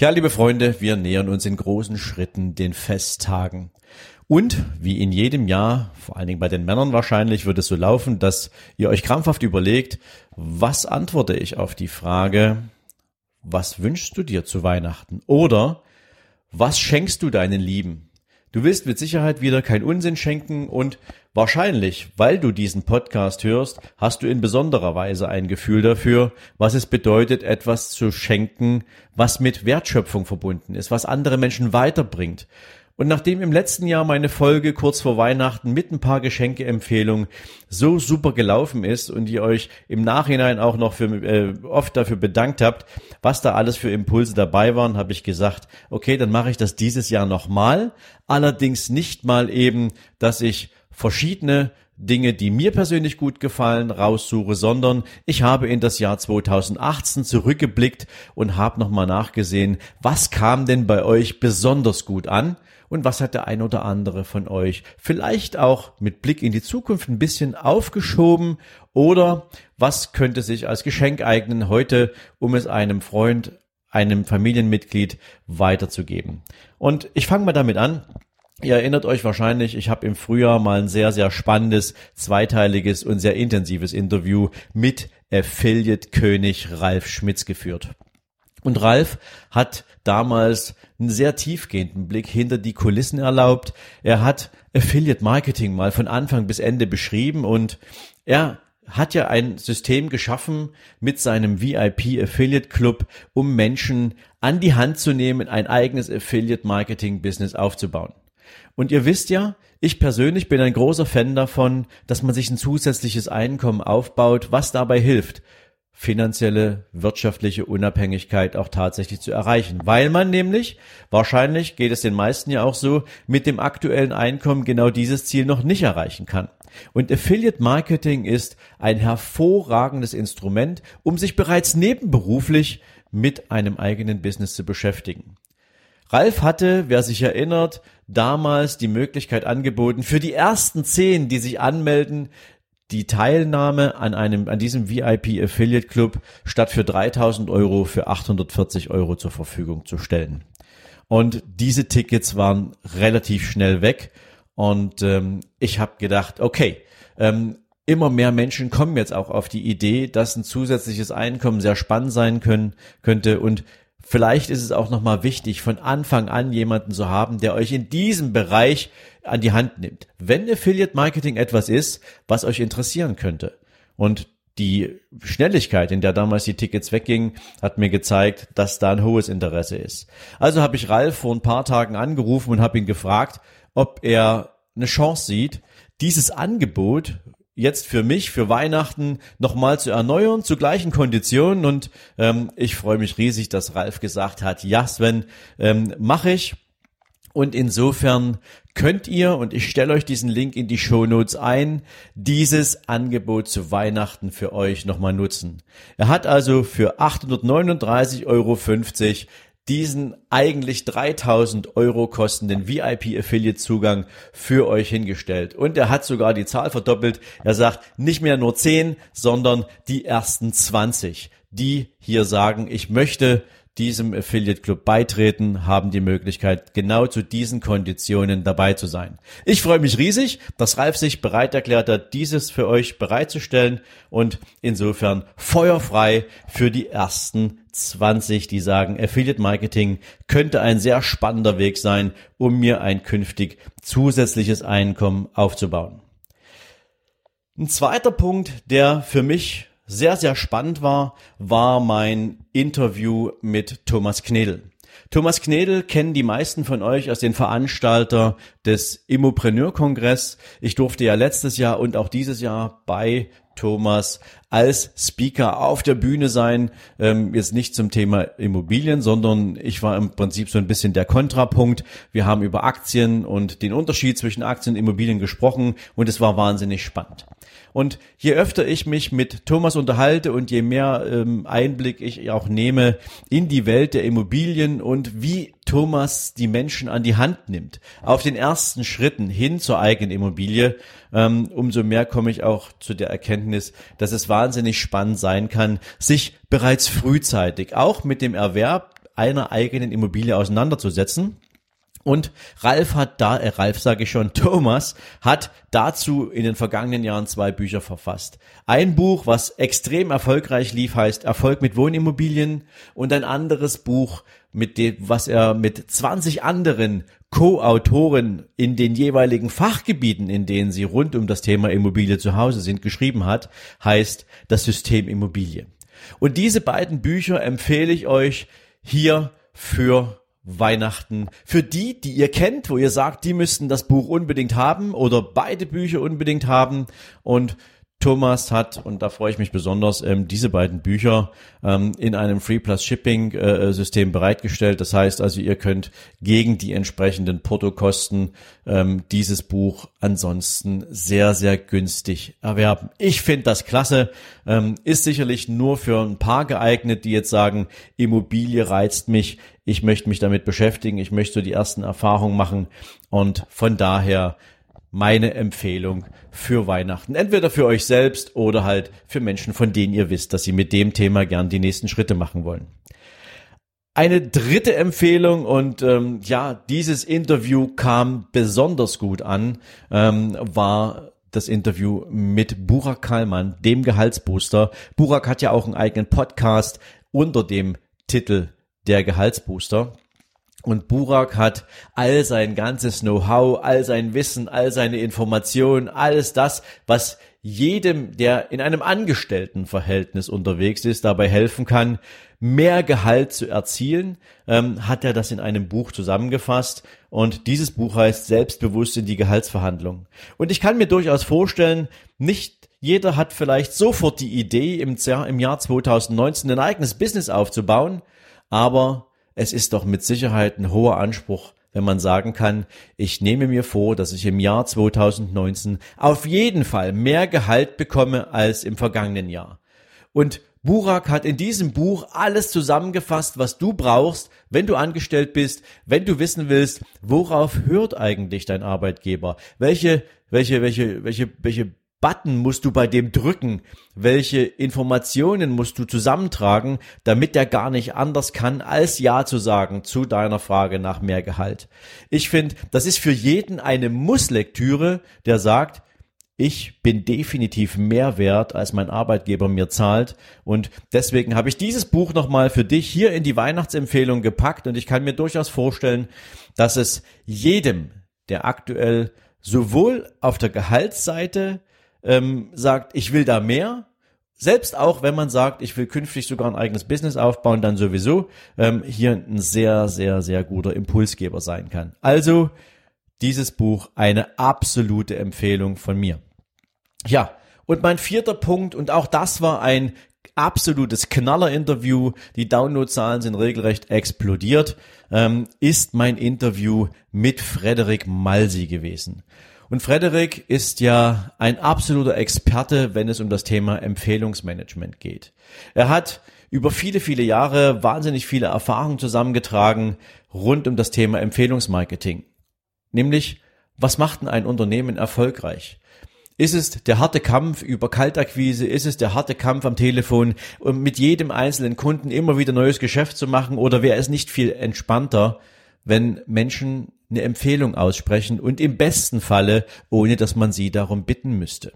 Ja, liebe Freunde, wir nähern uns in großen Schritten den Festtagen. Und wie in jedem Jahr, vor allen Dingen bei den Männern wahrscheinlich, wird es so laufen, dass ihr euch krampfhaft überlegt, was antworte ich auf die Frage, was wünschst du dir zu Weihnachten? Oder was schenkst du deinen Lieben? Du willst mit Sicherheit wieder kein Unsinn schenken und wahrscheinlich, weil du diesen Podcast hörst, hast du in besonderer Weise ein Gefühl dafür, was es bedeutet, etwas zu schenken, was mit Wertschöpfung verbunden ist, was andere Menschen weiterbringt. Und nachdem im letzten Jahr meine Folge kurz vor Weihnachten mit ein paar Geschenkeempfehlungen so super gelaufen ist und ihr euch im Nachhinein auch noch für, äh, oft dafür bedankt habt, was da alles für Impulse dabei waren, habe ich gesagt, okay, dann mache ich das dieses Jahr nochmal. Allerdings nicht mal eben, dass ich verschiedene Dinge, die mir persönlich gut gefallen, raussuche, sondern ich habe in das Jahr 2018 zurückgeblickt und habe nochmal nachgesehen, was kam denn bei euch besonders gut an und was hat der ein oder andere von euch vielleicht auch mit Blick in die Zukunft ein bisschen aufgeschoben oder was könnte sich als Geschenk eignen heute, um es einem Freund, einem Familienmitglied weiterzugeben. Und ich fange mal damit an. Ihr erinnert euch wahrscheinlich, ich habe im Frühjahr mal ein sehr, sehr spannendes, zweiteiliges und sehr intensives Interview mit Affiliate-König Ralf Schmitz geführt. Und Ralf hat damals einen sehr tiefgehenden Blick hinter die Kulissen erlaubt. Er hat Affiliate Marketing mal von Anfang bis Ende beschrieben und er hat ja ein System geschaffen mit seinem VIP Affiliate Club, um Menschen an die Hand zu nehmen, ein eigenes Affiliate Marketing Business aufzubauen. Und ihr wisst ja, ich persönlich bin ein großer Fan davon, dass man sich ein zusätzliches Einkommen aufbaut, was dabei hilft, finanzielle, wirtschaftliche Unabhängigkeit auch tatsächlich zu erreichen. Weil man nämlich, wahrscheinlich geht es den meisten ja auch so, mit dem aktuellen Einkommen genau dieses Ziel noch nicht erreichen kann. Und Affiliate Marketing ist ein hervorragendes Instrument, um sich bereits nebenberuflich mit einem eigenen Business zu beschäftigen. Ralf hatte, wer sich erinnert, damals die Möglichkeit angeboten, für die ersten zehn, die sich anmelden, die Teilnahme an einem, an diesem VIP Affiliate Club statt für 3000 Euro für 840 Euro zur Verfügung zu stellen. Und diese Tickets waren relativ schnell weg und ähm, ich habe gedacht, okay, ähm, immer mehr Menschen kommen jetzt auch auf die Idee, dass ein zusätzliches Einkommen sehr spannend sein können, könnte und Vielleicht ist es auch nochmal wichtig, von Anfang an jemanden zu haben, der euch in diesem Bereich an die Hand nimmt. Wenn Affiliate Marketing etwas ist, was euch interessieren könnte. Und die Schnelligkeit, in der damals die Tickets weggingen, hat mir gezeigt, dass da ein hohes Interesse ist. Also habe ich Ralf vor ein paar Tagen angerufen und habe ihn gefragt, ob er eine Chance sieht, dieses Angebot jetzt für mich, für Weihnachten nochmal zu erneuern, zu gleichen Konditionen. Und ähm, ich freue mich riesig, dass Ralf gesagt hat, ja Sven, ähm, mache ich. Und insofern könnt ihr, und ich stelle euch diesen Link in die Show Notes ein, dieses Angebot zu Weihnachten für euch nochmal nutzen. Er hat also für 839,50 Euro diesen eigentlich 3000 Euro kostenden VIP Affiliate Zugang für euch hingestellt. Und er hat sogar die Zahl verdoppelt. Er sagt nicht mehr nur 10, sondern die ersten 20, die hier sagen, ich möchte diesem Affiliate Club beitreten, haben die Möglichkeit, genau zu diesen Konditionen dabei zu sein. Ich freue mich riesig, dass Ralf sich bereit erklärt hat, dieses für euch bereitzustellen und insofern feuerfrei für die ersten 20, die sagen, Affiliate Marketing könnte ein sehr spannender Weg sein, um mir ein künftig zusätzliches Einkommen aufzubauen. Ein zweiter Punkt, der für mich sehr, sehr spannend war, war mein Interview mit Thomas Knedel. Thomas Knedel kennen die meisten von euch als den Veranstalter des Immopreneur-Kongress. Ich durfte ja letztes Jahr und auch dieses Jahr bei Thomas als Speaker auf der Bühne sein. Ähm, jetzt nicht zum Thema Immobilien, sondern ich war im Prinzip so ein bisschen der Kontrapunkt. Wir haben über Aktien und den Unterschied zwischen Aktien und Immobilien gesprochen und es war wahnsinnig spannend. Und je öfter ich mich mit Thomas unterhalte und je mehr ähm, Einblick ich auch nehme in die Welt der Immobilien und wie Thomas die Menschen an die Hand nimmt, auf den ersten Schritten hin zur eigenen Immobilie, ähm, umso mehr komme ich auch zu der Erkenntnis, dass es wahnsinnig spannend sein kann, sich bereits frühzeitig auch mit dem Erwerb einer eigenen Immobilie auseinanderzusetzen und Ralf hat da, äh, Ralf sage ich schon, Thomas hat dazu in den vergangenen Jahren zwei Bücher verfasst. Ein Buch, was extrem erfolgreich lief, heißt Erfolg mit Wohnimmobilien und ein anderes Buch, mit dem, was er mit 20 anderen Co-Autoren in den jeweiligen Fachgebieten, in denen sie rund um das Thema Immobilie zu Hause sind, geschrieben hat, heißt das System Immobilie. Und diese beiden Bücher empfehle ich euch hier für Weihnachten. Für die, die ihr kennt, wo ihr sagt, die müssten das Buch unbedingt haben oder beide Bücher unbedingt haben und Thomas hat, und da freue ich mich besonders, ähm, diese beiden Bücher ähm, in einem Free Plus Shipping äh, System bereitgestellt. Das heißt also, ihr könnt gegen die entsprechenden Portokosten ähm, dieses Buch ansonsten sehr, sehr günstig erwerben. Ich finde das klasse. Ähm, ist sicherlich nur für ein paar geeignet, die jetzt sagen, Immobilie reizt mich. Ich möchte mich damit beschäftigen. Ich möchte so die ersten Erfahrungen machen. Und von daher meine Empfehlung für Weihnachten. Entweder für euch selbst oder halt für Menschen, von denen ihr wisst, dass sie mit dem Thema gern die nächsten Schritte machen wollen. Eine dritte Empfehlung und ähm, ja, dieses Interview kam besonders gut an, ähm, war das Interview mit Burak Kalman, dem Gehaltsbooster. Burak hat ja auch einen eigenen Podcast unter dem Titel Der Gehaltsbooster. Und Burak hat all sein ganzes Know-how, all sein Wissen, all seine Informationen, alles das, was jedem, der in einem Angestelltenverhältnis unterwegs ist, dabei helfen kann, mehr Gehalt zu erzielen, ähm, hat er das in einem Buch zusammengefasst. Und dieses Buch heißt Selbstbewusst in die Gehaltsverhandlung. Und ich kann mir durchaus vorstellen, nicht jeder hat vielleicht sofort die Idee, im Jahr 2019 ein eigenes Business aufzubauen, aber es ist doch mit Sicherheit ein hoher Anspruch, wenn man sagen kann, ich nehme mir vor, dass ich im Jahr 2019 auf jeden Fall mehr Gehalt bekomme als im vergangenen Jahr. Und Burak hat in diesem Buch alles zusammengefasst, was du brauchst, wenn du angestellt bist, wenn du wissen willst, worauf hört eigentlich dein Arbeitgeber? Welche, welche, welche, welche, welche Button musst du bei dem drücken? Welche Informationen musst du zusammentragen, damit er gar nicht anders kann, als Ja zu sagen zu deiner Frage nach mehr Gehalt? Ich finde, das ist für jeden eine Musslektüre, der sagt, ich bin definitiv mehr wert, als mein Arbeitgeber mir zahlt. Und deswegen habe ich dieses Buch nochmal für dich hier in die Weihnachtsempfehlung gepackt. Und ich kann mir durchaus vorstellen, dass es jedem, der aktuell sowohl auf der Gehaltsseite ähm, sagt, ich will da mehr, selbst auch wenn man sagt, ich will künftig sogar ein eigenes Business aufbauen, dann sowieso ähm, hier ein sehr, sehr, sehr guter Impulsgeber sein kann. Also dieses Buch eine absolute Empfehlung von mir. Ja, und mein vierter Punkt, und auch das war ein absolutes Knaller-Interview, die Downloadzahlen sind regelrecht explodiert, ähm, ist mein Interview mit Frederik Malsi gewesen. Und Frederik ist ja ein absoluter Experte, wenn es um das Thema Empfehlungsmanagement geht. Er hat über viele, viele Jahre wahnsinnig viele Erfahrungen zusammengetragen rund um das Thema Empfehlungsmarketing. Nämlich, was macht denn ein Unternehmen erfolgreich? Ist es der harte Kampf über Kaltakquise? Ist es der harte Kampf am Telefon, um mit jedem einzelnen Kunden immer wieder neues Geschäft zu machen? Oder wäre es nicht viel entspannter, wenn Menschen eine Empfehlung aussprechen und im besten Falle, ohne dass man sie darum bitten müsste.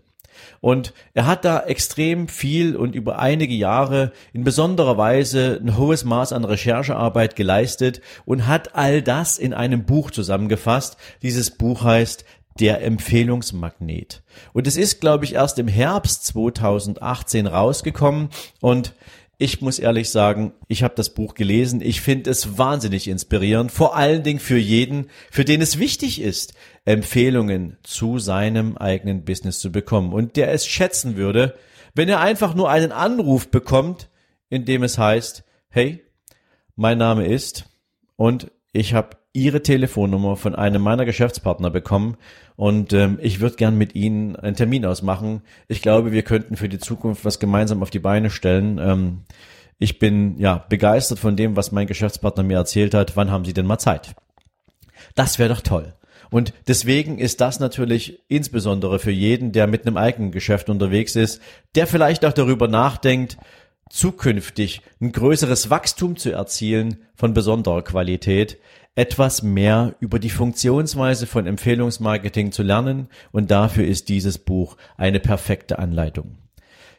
Und er hat da extrem viel und über einige Jahre in besonderer Weise ein hohes Maß an Recherchearbeit geleistet und hat all das in einem Buch zusammengefasst. Dieses Buch heißt der Empfehlungsmagnet. Und es ist, glaube ich, erst im Herbst 2018 rausgekommen und ich muss ehrlich sagen, ich habe das Buch gelesen. Ich finde es wahnsinnig inspirierend, vor allen Dingen für jeden, für den es wichtig ist, Empfehlungen zu seinem eigenen Business zu bekommen und der es schätzen würde, Wenn er einfach nur einen Anruf bekommt, in dem es heißt, hey, mein Name ist und ich habe Ihre Telefonnummer von einem meiner Geschäftspartner bekommen und ähm, ich würde gern mit Ihnen einen Termin ausmachen. Ich glaube, wir könnten für die Zukunft was gemeinsam auf die Beine stellen. Ähm, ich bin ja begeistert von dem, was mein Geschäftspartner mir erzählt hat. Wann haben Sie denn mal Zeit? Das wäre doch toll. Und deswegen ist das natürlich insbesondere für jeden, der mit einem eigenen Geschäft unterwegs ist, der vielleicht auch darüber nachdenkt, zukünftig ein größeres Wachstum zu erzielen von besonderer Qualität, etwas mehr über die Funktionsweise von Empfehlungsmarketing zu lernen und dafür ist dieses Buch eine perfekte Anleitung.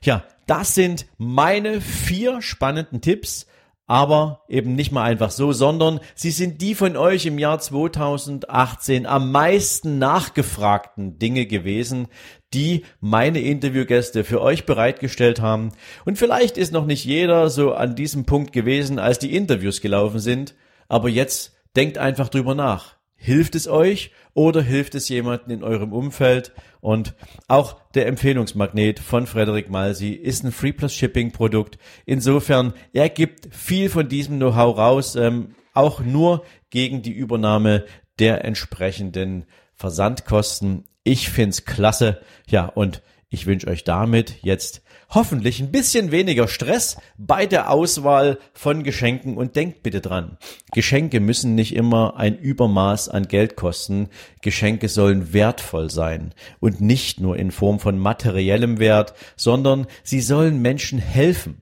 Ja, das sind meine vier spannenden Tipps, aber eben nicht mal einfach so, sondern sie sind die von euch im Jahr 2018 am meisten nachgefragten Dinge gewesen, die meine Interviewgäste für euch bereitgestellt haben. Und vielleicht ist noch nicht jeder so an diesem Punkt gewesen, als die Interviews gelaufen sind, aber jetzt denkt einfach drüber nach. Hilft es euch oder hilft es jemanden in eurem Umfeld? Und auch der Empfehlungsmagnet von Frederik Malsi ist ein Free Plus Shipping Produkt. Insofern, er gibt viel von diesem Know-how raus, ähm, auch nur gegen die Übernahme der entsprechenden Versandkosten. Ich find's klasse. Ja, und ich wünsche euch damit jetzt hoffentlich ein bisschen weniger Stress bei der Auswahl von Geschenken und denkt bitte dran. Geschenke müssen nicht immer ein Übermaß an Geld kosten. Geschenke sollen wertvoll sein und nicht nur in Form von materiellem Wert, sondern sie sollen Menschen helfen.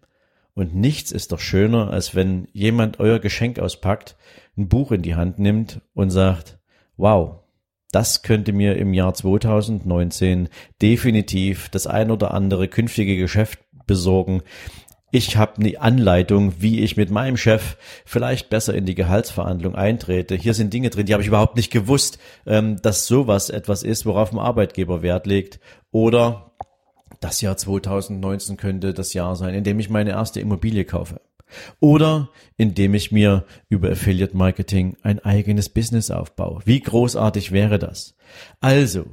Und nichts ist doch schöner, als wenn jemand euer Geschenk auspackt, ein Buch in die Hand nimmt und sagt, wow, das könnte mir im Jahr 2019 definitiv das ein oder andere künftige Geschäft besorgen. Ich habe eine Anleitung, wie ich mit meinem Chef vielleicht besser in die Gehaltsverhandlung eintrete. Hier sind Dinge drin, die habe ich überhaupt nicht gewusst, ähm, dass sowas etwas ist, worauf ein Arbeitgeber Wert legt. Oder das Jahr 2019 könnte das Jahr sein, in dem ich meine erste Immobilie kaufe. Oder indem ich mir über Affiliate Marketing ein eigenes Business aufbaue. Wie großartig wäre das? Also,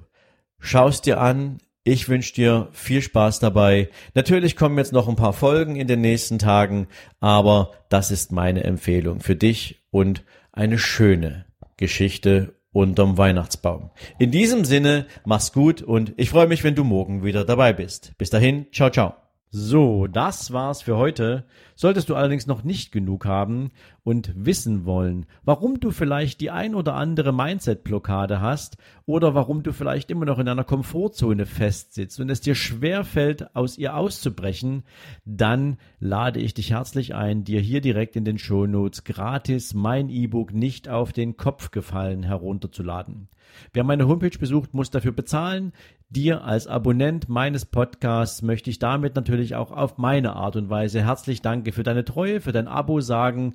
schaust dir an. Ich wünsche dir viel Spaß dabei. Natürlich kommen jetzt noch ein paar Folgen in den nächsten Tagen, aber das ist meine Empfehlung für dich und eine schöne Geschichte unterm Weihnachtsbaum. In diesem Sinne, mach's gut und ich freue mich, wenn du morgen wieder dabei bist. Bis dahin, ciao, ciao. So, das war's für heute. Solltest du allerdings noch nicht genug haben und wissen wollen, warum du vielleicht die ein oder andere Mindset-Blockade hast oder warum du vielleicht immer noch in einer Komfortzone festsitzt und es dir schwer fällt, aus ihr auszubrechen, dann lade ich dich herzlich ein, dir hier direkt in den Shownotes gratis mein E-Book nicht auf den Kopf gefallen herunterzuladen. Wer meine Homepage besucht, muss dafür bezahlen. Dir als Abonnent meines Podcasts möchte ich damit natürlich auch auf meine Art und Weise herzlich danke für deine Treue, für dein Abo sagen